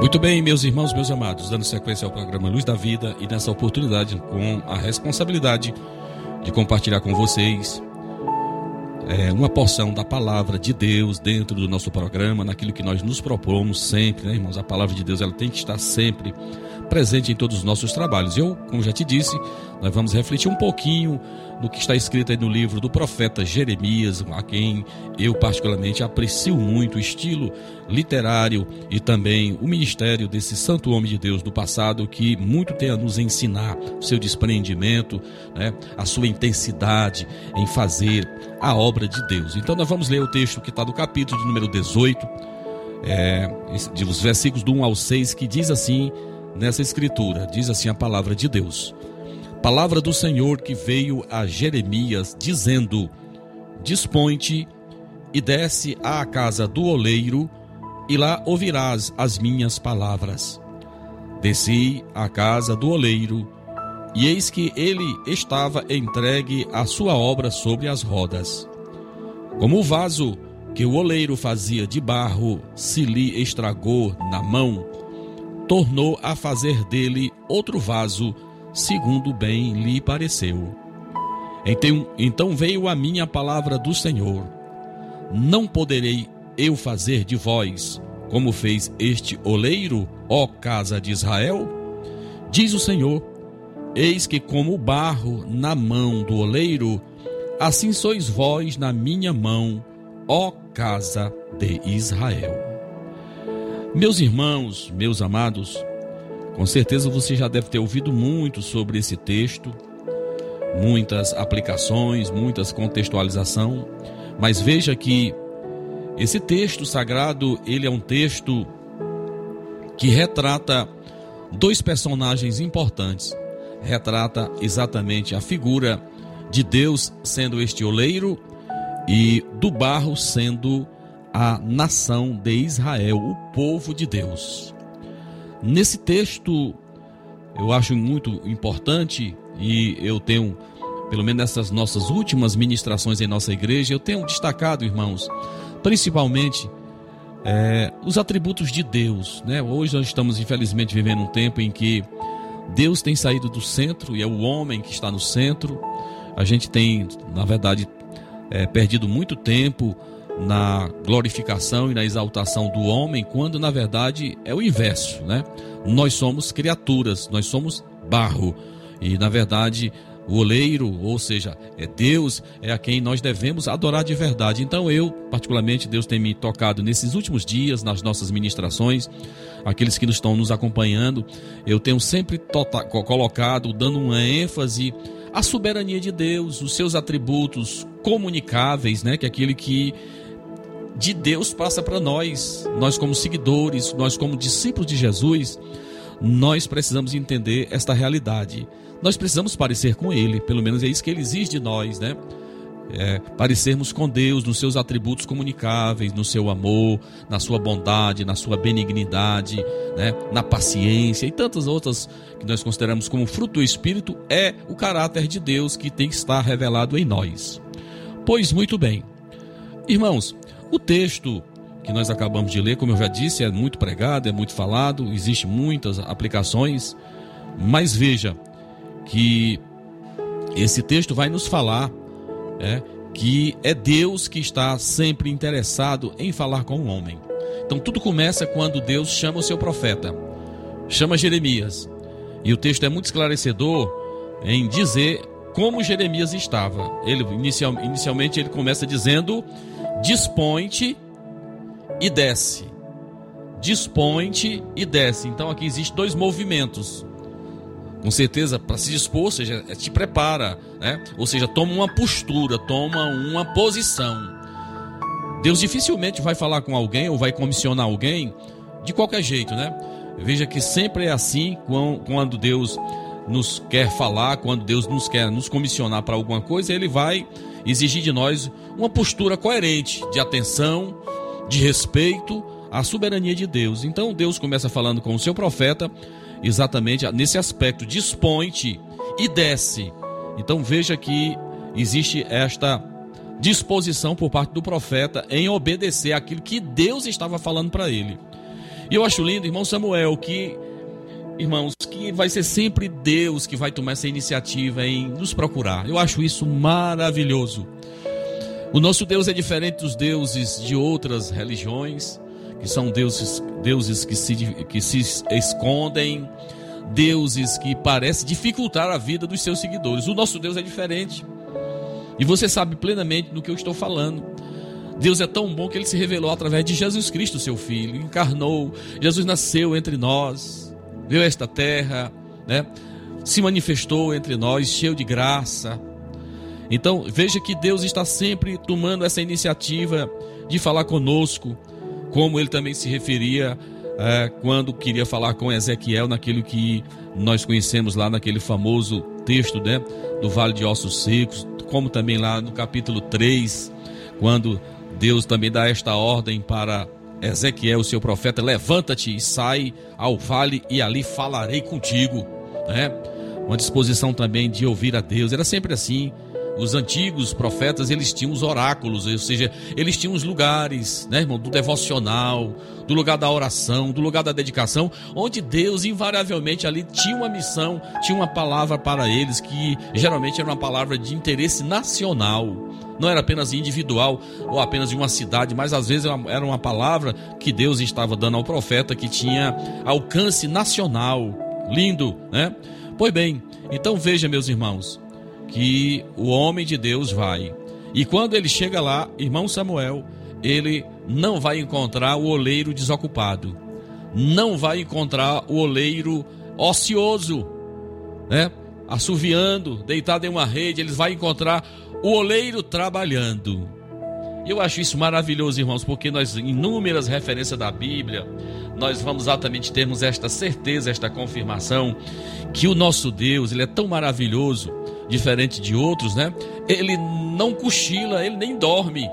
Muito bem, meus irmãos, meus amados, dando sequência ao programa Luz da Vida e nessa oportunidade com a responsabilidade de compartilhar com vocês é, uma porção da palavra de Deus dentro do nosso programa, naquilo que nós nos propomos sempre, né, irmãos? A palavra de Deus ela tem que estar sempre presente em todos os nossos trabalhos. Eu, como já te disse, nós vamos refletir um pouquinho no que está escrito aí no livro do profeta Jeremias, a quem eu particularmente aprecio muito o estilo literário e também o ministério desse santo homem de Deus do passado que muito tem a nos ensinar o seu despreendimento, né, a sua intensidade em fazer a obra de Deus. Então nós vamos ler o texto que está do capítulo de número 18, é, de os versículos do 1 ao 6, que diz assim nessa escritura, diz assim a palavra de Deus. Palavra do Senhor que veio a Jeremias, dizendo: Dispõe-te e desce à casa do oleiro, e lá ouvirás as minhas palavras. Desci à casa do oleiro, e eis que ele estava entregue à sua obra sobre as rodas. Como o vaso que o oleiro fazia de barro se lhe estragou na mão, tornou a fazer dele outro vaso, segundo bem lhe pareceu. Então, então veio a minha palavra do Senhor: Não poderei eu fazer de vós como fez este oleiro, ó casa de Israel? Diz o Senhor: Eis que, como o barro na mão do oleiro, assim sois vós na minha mão, ó casa de Israel. Meus irmãos, meus amados, com certeza você já deve ter ouvido muito sobre esse texto, muitas aplicações, muitas contextualização, mas veja que esse texto sagrado, ele é um texto que retrata dois personagens importantes. Retrata exatamente a figura de Deus sendo este oleiro e do barro sendo a nação de Israel, o povo de Deus. Nesse texto, eu acho muito importante e eu tenho, pelo menos nessas nossas últimas ministrações em nossa igreja, eu tenho destacado, irmãos, principalmente é, os atributos de Deus. Né? Hoje nós estamos, infelizmente, vivendo um tempo em que Deus tem saído do centro e é o homem que está no centro. A gente tem, na verdade, é, perdido muito tempo na glorificação e na exaltação do homem, quando na verdade é o inverso, né? Nós somos criaturas, nós somos barro e na verdade o oleiro, ou seja, é Deus, é a quem nós devemos adorar de verdade. Então eu, particularmente, Deus tem me tocado nesses últimos dias nas nossas ministrações, aqueles que estão nos acompanhando, eu tenho sempre tota- colocado, dando uma ênfase à soberania de Deus, os seus atributos comunicáveis, né, que é aquele que de Deus passa para nós, nós como seguidores, nós como discípulos de Jesus, nós precisamos entender esta realidade. Nós precisamos parecer com Ele, pelo menos é isso que Ele exige de nós, né? É, parecermos com Deus nos seus atributos comunicáveis, no seu amor, na sua bondade, na sua benignidade, né? na paciência e tantas outras que nós consideramos como fruto do Espírito, é o caráter de Deus que tem que estar revelado em nós. Pois muito bem, irmãos, o texto que nós acabamos de ler, como eu já disse, é muito pregado, é muito falado, existe muitas aplicações, mas veja que esse texto vai nos falar é, que é Deus que está sempre interessado em falar com o homem. Então tudo começa quando Deus chama o seu profeta, chama Jeremias. E o texto é muito esclarecedor em dizer como Jeremias estava. Ele inicial, inicialmente ele começa dizendo: dispõe-te e desce. Dispõe-te e desce. Então aqui existe dois movimentos. Com certeza, para se dispor, ou seja, te prepara, né? Ou seja, toma uma postura, toma uma posição. Deus dificilmente vai falar com alguém ou vai comissionar alguém de qualquer jeito, né? Veja que sempre é assim quando Deus nos quer falar, quando Deus nos quer nos comissionar para alguma coisa, Ele vai exigir de nós uma postura coerente de atenção, de respeito à soberania de Deus. Então Deus começa falando com o seu profeta exatamente nesse aspecto: dispõe-te e desce. Então veja que existe esta disposição por parte do profeta em obedecer aquilo que Deus estava falando para ele. E eu acho lindo, irmão Samuel, que irmãos, que vai ser sempre Deus que vai tomar essa iniciativa em nos procurar. Eu acho isso maravilhoso. O nosso Deus é diferente dos deuses de outras religiões, que são deuses, deuses que, se, que se escondem, deuses que parecem dificultar a vida dos seus seguidores. O nosso Deus é diferente. E você sabe plenamente do que eu estou falando. Deus é tão bom que ele se revelou através de Jesus Cristo, seu filho, encarnou. Jesus nasceu entre nós veio a esta terra, né? se manifestou entre nós, cheio de graça. Então, veja que Deus está sempre tomando essa iniciativa de falar conosco, como ele também se referia é, quando queria falar com Ezequiel, naquilo que nós conhecemos lá naquele famoso texto né, do Vale de Ossos Secos, como também lá no capítulo 3, quando Deus também dá esta ordem para Ezequiel, o seu profeta, levanta-te e sai ao vale e ali falarei contigo, né? Uma disposição também de ouvir a Deus. Era sempre assim. Os antigos profetas, eles tinham os oráculos, ou seja, eles tinham os lugares, né, irmão, do devocional, do lugar da oração, do lugar da dedicação, onde Deus invariavelmente ali tinha uma missão, tinha uma palavra para eles que geralmente era uma palavra de interesse nacional não era apenas individual ou apenas de uma cidade, mas às vezes era uma palavra que Deus estava dando ao profeta que tinha alcance nacional. Lindo, né? Pois bem, então veja, meus irmãos, que o homem de Deus vai. E quando ele chega lá, irmão Samuel, ele não vai encontrar o oleiro desocupado. Não vai encontrar o oleiro ocioso, né? Assoviando, deitado em uma rede, eles vai encontrar o oleiro trabalhando. Eu acho isso maravilhoso, irmãos, porque nós, inúmeras referências da Bíblia, nós vamos exatamente termos esta certeza, esta confirmação, que o nosso Deus, ele é tão maravilhoso, diferente de outros, né? Ele não cochila, ele nem dorme.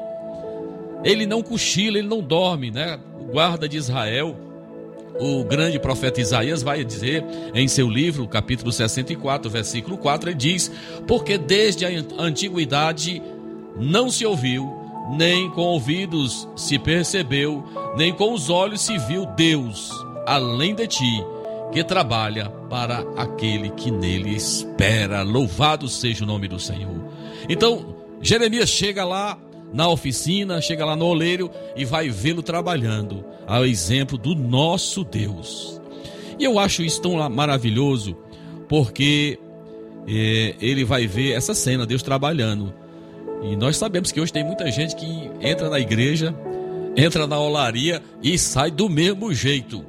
Ele não cochila, ele não dorme, né? O guarda de Israel, o grande profeta Isaías vai dizer em seu livro, capítulo 64, versículo 4, ele diz: Porque desde a antiguidade não se ouviu, nem com ouvidos se percebeu, nem com os olhos se viu Deus, além de ti, que trabalha para aquele que nele espera. Louvado seja o nome do Senhor. Então, Jeremias chega lá na oficina, chega lá no oleiro e vai vê-lo trabalhando, ao exemplo do nosso Deus. E eu acho isso tão maravilhoso, porque é, ele vai ver essa cena, Deus trabalhando. E nós sabemos que hoje tem muita gente que entra na igreja, entra na olaria e sai do mesmo jeito.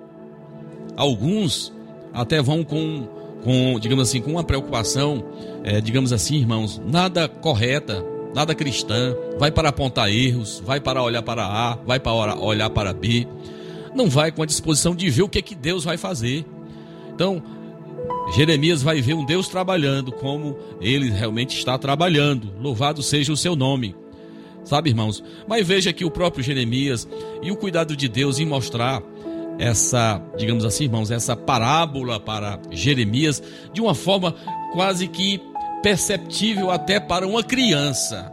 Alguns até vão com, com digamos assim, com uma preocupação, é, digamos assim, irmãos, nada correta, nada cristã, vai para apontar erros, vai para olhar para A, vai para olhar para B, não vai com a disposição de ver o que, que Deus vai fazer. Então, Jeremias vai ver um Deus trabalhando como ele realmente está trabalhando. Louvado seja o seu nome. Sabe, irmãos? Mas veja que o próprio Jeremias e o cuidado de Deus em mostrar essa, digamos assim, irmãos, essa parábola para Jeremias de uma forma quase que perceptível até para uma criança.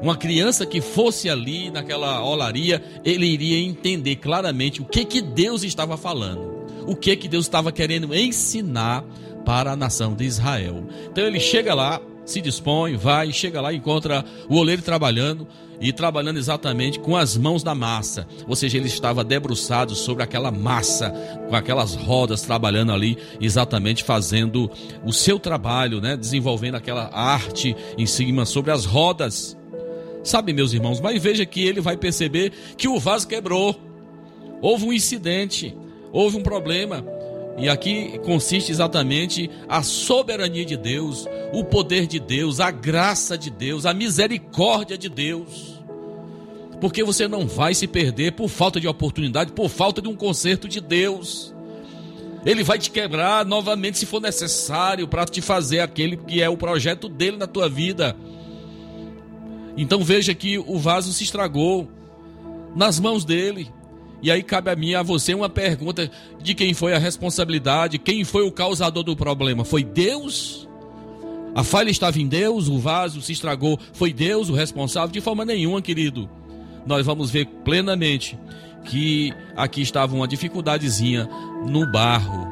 Uma criança que fosse ali naquela olaria, ele iria entender claramente o que que Deus estava falando, o que que Deus estava querendo ensinar para a nação de Israel. Então ele chega lá se dispõe, vai, chega lá, encontra o oleiro trabalhando e trabalhando exatamente com as mãos da massa. Ou seja, ele estava debruçado sobre aquela massa, com aquelas rodas, trabalhando ali, exatamente fazendo o seu trabalho, né? desenvolvendo aquela arte em cima sobre as rodas. Sabe, meus irmãos, mas veja que ele vai perceber que o vaso quebrou. Houve um incidente, houve um problema. E aqui consiste exatamente a soberania de Deus, o poder de Deus, a graça de Deus, a misericórdia de Deus. Porque você não vai se perder por falta de oportunidade, por falta de um conserto de Deus. Ele vai te quebrar novamente se for necessário para te fazer aquele que é o projeto dele na tua vida. Então veja que o vaso se estragou nas mãos dele. E aí cabe a mim a você uma pergunta de quem foi a responsabilidade, quem foi o causador do problema? Foi Deus? A falha estava em Deus, o vaso se estragou, foi Deus o responsável? De forma nenhuma, querido. Nós vamos ver plenamente que aqui estava uma dificuldadezinha no barro.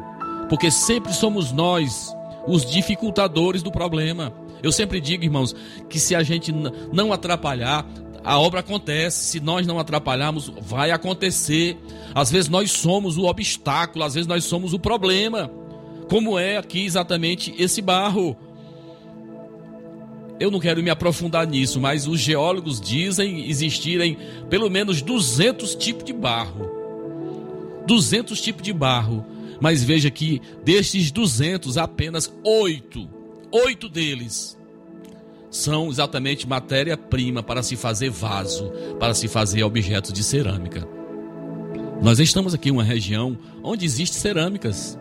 Porque sempre somos nós os dificultadores do problema. Eu sempre digo, irmãos, que se a gente não atrapalhar, a obra acontece. Se nós não atrapalharmos, vai acontecer. Às vezes nós somos o obstáculo, às vezes nós somos o problema. Como é aqui exatamente esse barro? Eu não quero me aprofundar nisso, mas os geólogos dizem existirem pelo menos 200 tipos de barro. 200 tipos de barro. Mas veja que destes 200, apenas 8, 8 deles são exatamente matéria-prima para se fazer vaso, para se fazer objetos de cerâmica. Nós estamos aqui em uma região onde existem cerâmicas.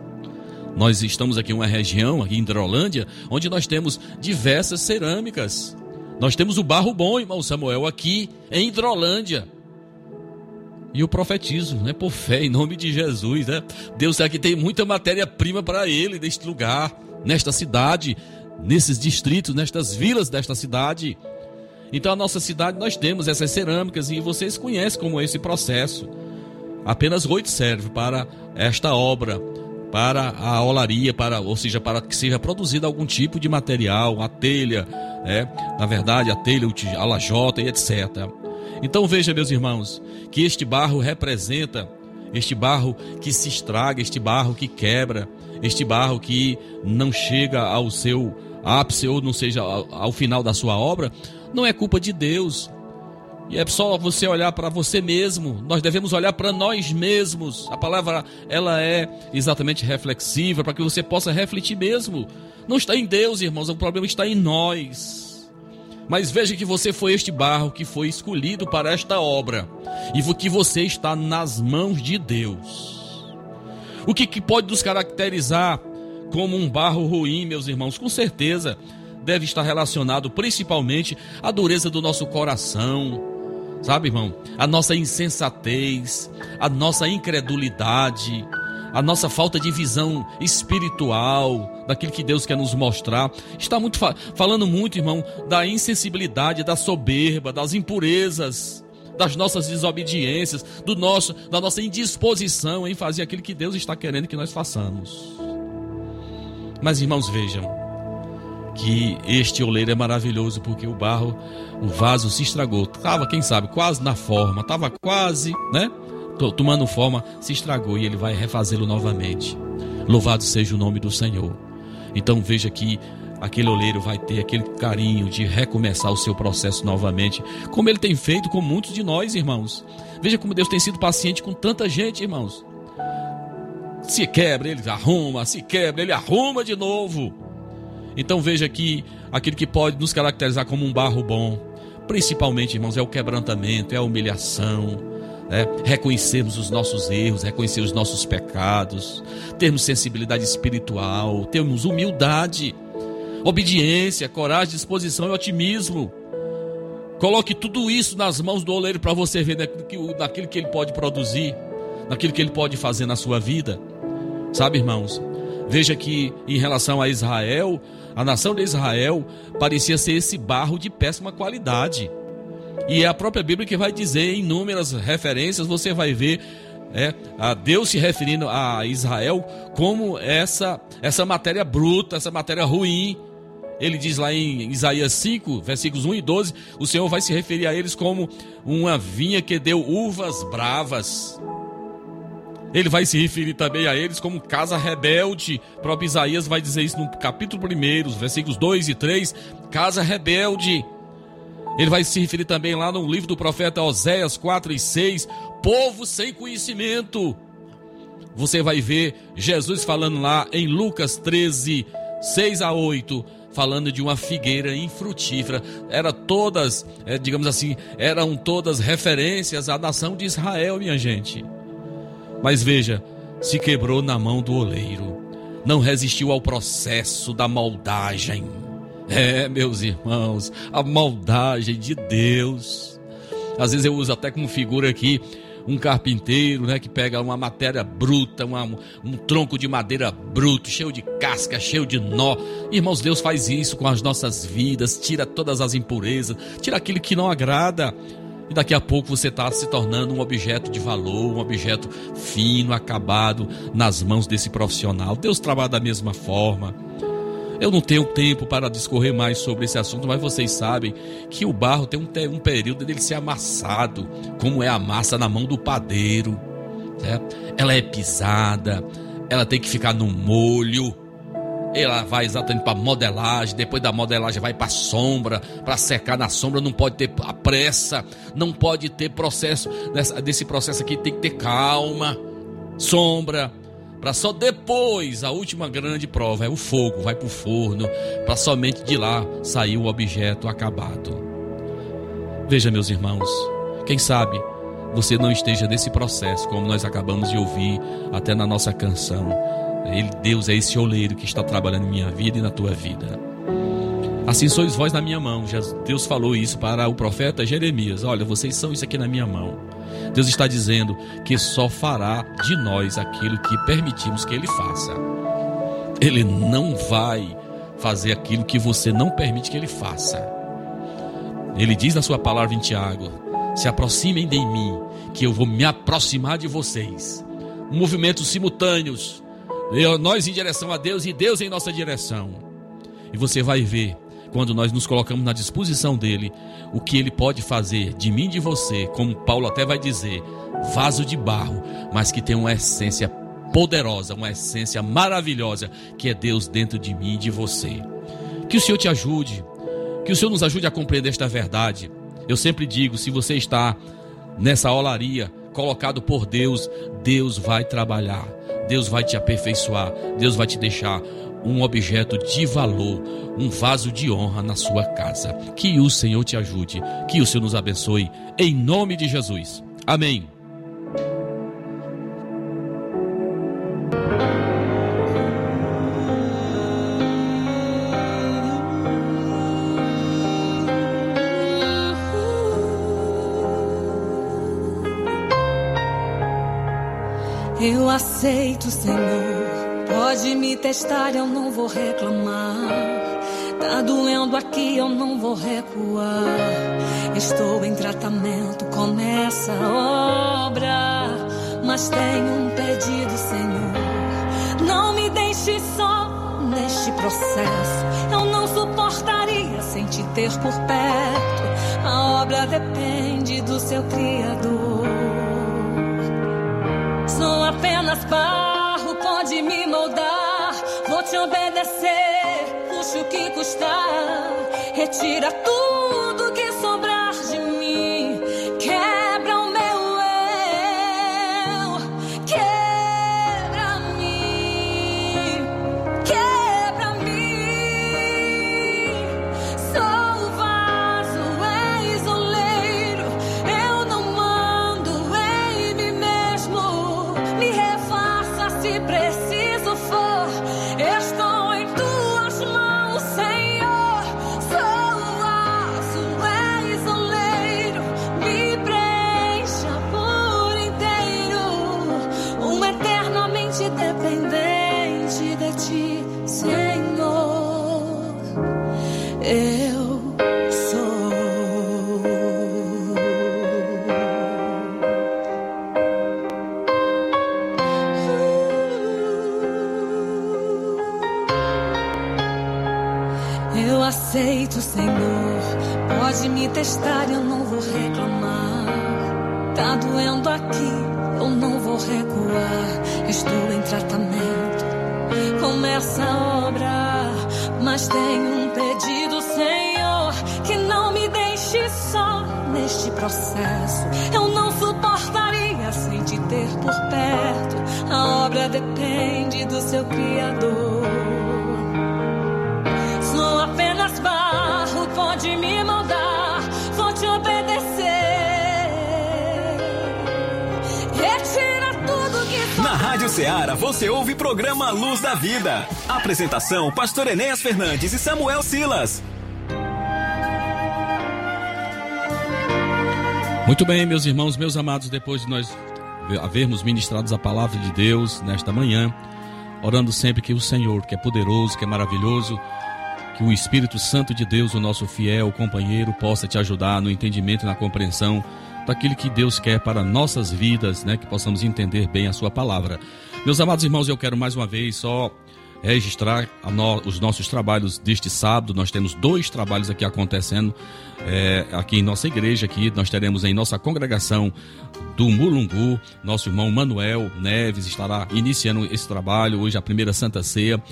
Nós estamos aqui em uma região, aqui em Hidrolândia, onde nós temos diversas cerâmicas. Nós temos o barro bom, irmão Samuel, aqui em Hidrolândia. E eu profetizo, né, por fé, em nome de Jesus, né? Deus aqui tem muita matéria-prima para ele neste lugar, nesta cidade, nesses distritos, nestas vilas desta cidade. Então, a nossa cidade nós temos essas cerâmicas e vocês conhecem como é esse processo. Apenas oito serve para esta obra, para a olaria, para, ou seja, para que seja produzido algum tipo de material, a telha, é, na verdade, a telha, a lajota e etc. Então veja, meus irmãos, que este barro representa este barro que se estraga, este barro que quebra, este barro que não chega ao seu ápice ou não seja ao, final da sua obra, não é culpa de Deus. E é só você olhar para você mesmo. Nós devemos olhar para nós mesmos. A palavra ela é exatamente reflexiva para que você possa refletir mesmo. Não está em Deus, irmãos, o problema está em nós. Mas veja que você foi este barro que foi escolhido para esta obra e que você está nas mãos de Deus. O que, que pode nos caracterizar como um barro ruim, meus irmãos? Com certeza deve estar relacionado principalmente à dureza do nosso coração, sabe, irmão? A nossa insensatez, a nossa incredulidade, a nossa falta de visão espiritual daquilo que Deus quer nos mostrar. Está muito falando muito, irmão, da insensibilidade, da soberba, das impurezas das nossas desobediências, do nosso, da nossa indisposição em fazer aquilo que Deus está querendo que nós façamos. Mas irmãos, vejam que este oleiro é maravilhoso porque o barro, o vaso se estragou. Tava, quem sabe, quase na forma, tava quase, né? Tomando forma, se estragou e ele vai refazê-lo novamente. Louvado seja o nome do Senhor. Então veja que aquele oleiro vai ter aquele carinho de recomeçar o seu processo novamente, como ele tem feito com muitos de nós, irmãos. Veja como Deus tem sido paciente com tanta gente, irmãos. Se quebra, ele arruma, se quebra, ele arruma de novo. Então veja que aquilo que pode nos caracterizar como um barro bom, principalmente, irmãos, é o quebrantamento, é a humilhação, é reconhecermos os nossos erros, reconhecer os nossos pecados, termos sensibilidade espiritual, termos humildade obediência, coragem, disposição e otimismo. Coloque tudo isso nas mãos do oleiro para você ver naquilo que ele pode produzir, naquilo que ele pode fazer na sua vida. Sabe, irmãos? Veja que em relação a Israel, a nação de Israel parecia ser esse barro de péssima qualidade. E é a própria Bíblia que vai dizer em inúmeras referências, você vai ver é, a Deus se referindo a Israel como essa essa matéria bruta, essa matéria ruim, ele diz lá em Isaías 5, versículos 1 e 12, o Senhor vai se referir a eles como uma vinha que deu uvas bravas. Ele vai se referir também a eles como casa rebelde. O próprio Isaías vai dizer isso no capítulo 1, versículos 2 e 3, casa rebelde. Ele vai se referir também lá no livro do profeta Oséias 4 e 6, povo sem conhecimento. Você vai ver Jesus falando lá em Lucas 13, 6 a 8, falando de uma figueira infrutífera. Era todas, é, digamos assim, eram todas referências à nação de Israel, minha gente. Mas veja, se quebrou na mão do oleiro, não resistiu ao processo da moldagem. É, meus irmãos, a moldagem de Deus. Às vezes eu uso até como figura aqui um carpinteiro, né, que pega uma matéria bruta, uma, um tronco de madeira bruto, cheio de casca, cheio de nó. Irmãos, Deus faz isso com as nossas vidas, tira todas as impurezas, tira aquilo que não agrada. E daqui a pouco você está se tornando um objeto de valor, um objeto fino, acabado nas mãos desse profissional. Deus trabalha da mesma forma. Eu não tenho tempo para discorrer mais sobre esse assunto, mas vocês sabem que o barro tem um, um período dele ser amassado, como é a massa na mão do padeiro. Ela é pisada, ela tem que ficar no molho. Ela vai exatamente para modelagem, depois da modelagem vai para sombra, para secar na sombra, não pode ter a pressa, não pode ter processo, desse processo aqui tem que ter calma, sombra, para só depois, a última grande prova é o fogo, vai para o forno, para somente de lá sair o objeto acabado. Veja, meus irmãos, quem sabe você não esteja nesse processo, como nós acabamos de ouvir até na nossa canção. Ele, Deus é esse oleiro que está trabalhando em minha vida e na tua vida. Assim sois vós na minha mão. Deus falou isso para o profeta Jeremias. Olha, vocês são isso aqui na minha mão. Deus está dizendo que só fará de nós aquilo que permitimos que Ele faça. Ele não vai fazer aquilo que você não permite que Ele faça. Ele diz na sua palavra em Tiago: se aproximem de mim, que eu vou me aproximar de vocês. Movimentos simultâneos, nós em direção a Deus e Deus em nossa direção. E você vai ver quando nós nos colocamos na disposição dele, o que ele pode fazer de mim e de você, como Paulo até vai dizer, vaso de barro, mas que tem uma essência poderosa, uma essência maravilhosa, que é Deus dentro de mim e de você. Que o Senhor te ajude, que o Senhor nos ajude a compreender esta verdade. Eu sempre digo, se você está nessa olaria, colocado por Deus, Deus vai trabalhar, Deus vai te aperfeiçoar, Deus vai te deixar um objeto de valor, um vaso de honra na sua casa. Que o Senhor te ajude, que o Senhor nos abençoe, em nome de Jesus. Amém. Senhor Pode me testar, eu não vou reclamar. Tá doendo aqui, eu não vou recuar. Estou em tratamento, começa a obra. Mas tenho um pedido, Senhor. Não me deixe só neste processo. Eu não suportaria sem te ter por perto. A obra depende do seu Criador. Sou apenas parte te obedecer, custe o que custar. Retira tudo ci Signore. Processo. Eu não suportaria sem te ter por perto. A obra depende do seu Criador. Sou apenas barro, pode me moldar, vou te obedecer. Retira tudo que Na Rádio Ceará você ouve programa Luz da Vida. Apresentação: Pastor Enéas Fernandes e Samuel Silas. Muito bem, meus irmãos, meus amados, depois de nós havermos ministrado a palavra de Deus nesta manhã, orando sempre que o Senhor, que é poderoso, que é maravilhoso, que o Espírito Santo de Deus, o nosso fiel companheiro, possa te ajudar no entendimento e na compreensão daquilo que Deus quer para nossas vidas, né? Que possamos entender bem a sua palavra. Meus amados irmãos, eu quero mais uma vez só registrar no, os nossos trabalhos deste sábado. Nós temos dois trabalhos aqui acontecendo é, aqui em nossa igreja. Aqui nós teremos em nossa congregação do Mulungu, nosso irmão Manuel Neves estará iniciando esse trabalho hoje a primeira Santa Ceia.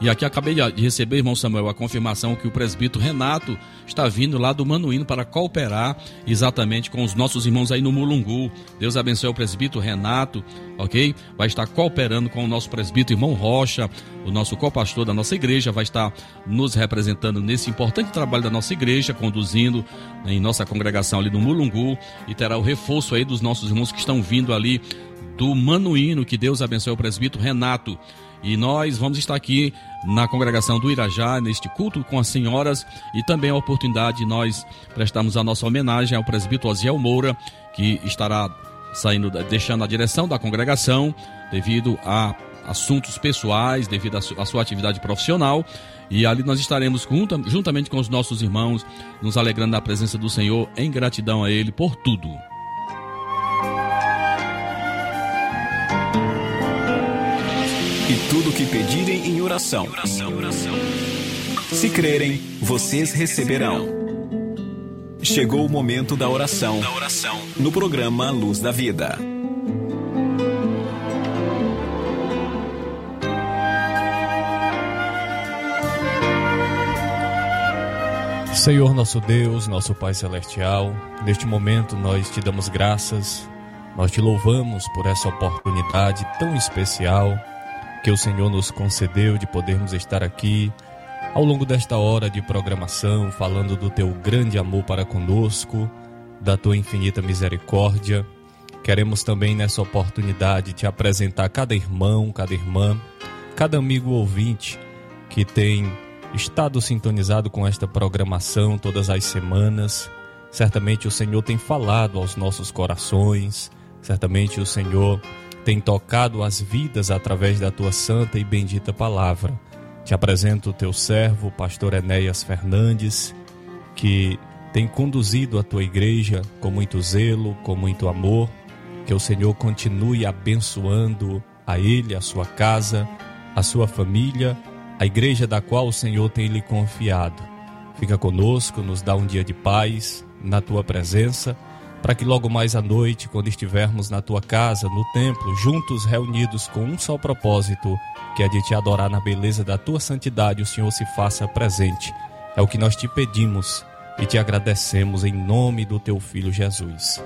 E aqui acabei de receber, irmão Samuel, a confirmação que o presbítero Renato está vindo lá do Manuíno para cooperar exatamente com os nossos irmãos aí no Mulungu. Deus abençoe o presbítero Renato, ok? Vai estar cooperando com o nosso presbítero irmão Rocha, o nosso copastor da nossa igreja, vai estar nos representando nesse importante trabalho da nossa igreja, conduzindo em nossa congregação ali no Mulungu e terá o reforço aí dos nossos irmãos que estão vindo ali do Manuíno. Que Deus abençoe o presbítero Renato. E nós vamos estar aqui na congregação do Irajá, neste culto com as senhoras, e também a oportunidade de nós prestarmos a nossa homenagem ao presbítero Osiel Moura, que estará saindo, deixando a direção da congregação devido a assuntos pessoais, devido à sua atividade profissional. E ali nós estaremos juntamente com os nossos irmãos, nos alegrando da presença do Senhor, em gratidão a Ele por tudo. Tudo que pedirem em oração. Se crerem, vocês receberão. Chegou o momento da oração. No programa Luz da Vida. Senhor nosso Deus, nosso Pai Celestial, neste momento nós te damos graças, nós te louvamos por essa oportunidade tão especial que o Senhor nos concedeu de podermos estar aqui ao longo desta hora de programação, falando do teu grande amor para conosco, da tua infinita misericórdia. Queremos também nessa oportunidade te apresentar cada irmão, cada irmã, cada amigo ouvinte que tem estado sintonizado com esta programação todas as semanas. Certamente o Senhor tem falado aos nossos corações, certamente o Senhor tem tocado as vidas através da tua santa e bendita palavra. Te apresento o teu servo, pastor Enéas Fernandes, que tem conduzido a tua igreja com muito zelo, com muito amor. Que o Senhor continue abençoando a ele, a sua casa, a sua família a igreja da qual o Senhor tem lhe confiado. Fica conosco, nos dá um dia de paz na tua presença, para que logo mais à noite, quando estivermos na tua casa, no templo, juntos reunidos com um só propósito, que é de te adorar na beleza da tua santidade, o Senhor se faça presente. É o que nós te pedimos e te agradecemos em nome do teu filho Jesus.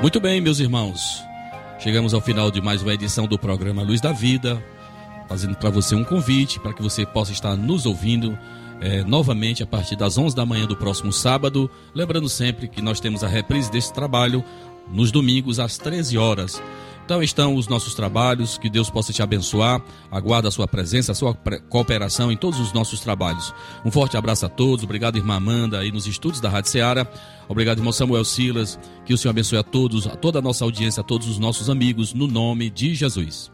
Muito bem, meus irmãos. Chegamos ao final de mais uma edição do programa Luz da Vida fazendo para você um convite para que você possa estar nos ouvindo é, novamente a partir das 11 da manhã do próximo sábado. Lembrando sempre que nós temos a reprise desse trabalho nos domingos às 13 horas. Então estão os nossos trabalhos, que Deus possa te abençoar. Aguarda a sua presença, a sua cooperação em todos os nossos trabalhos. Um forte abraço a todos. Obrigado, irmã Amanda, aí nos estúdios da Rádio Ceará. Obrigado, irmão Samuel Silas. Que o Senhor abençoe a todos, a toda a nossa audiência, a todos os nossos amigos, no nome de Jesus.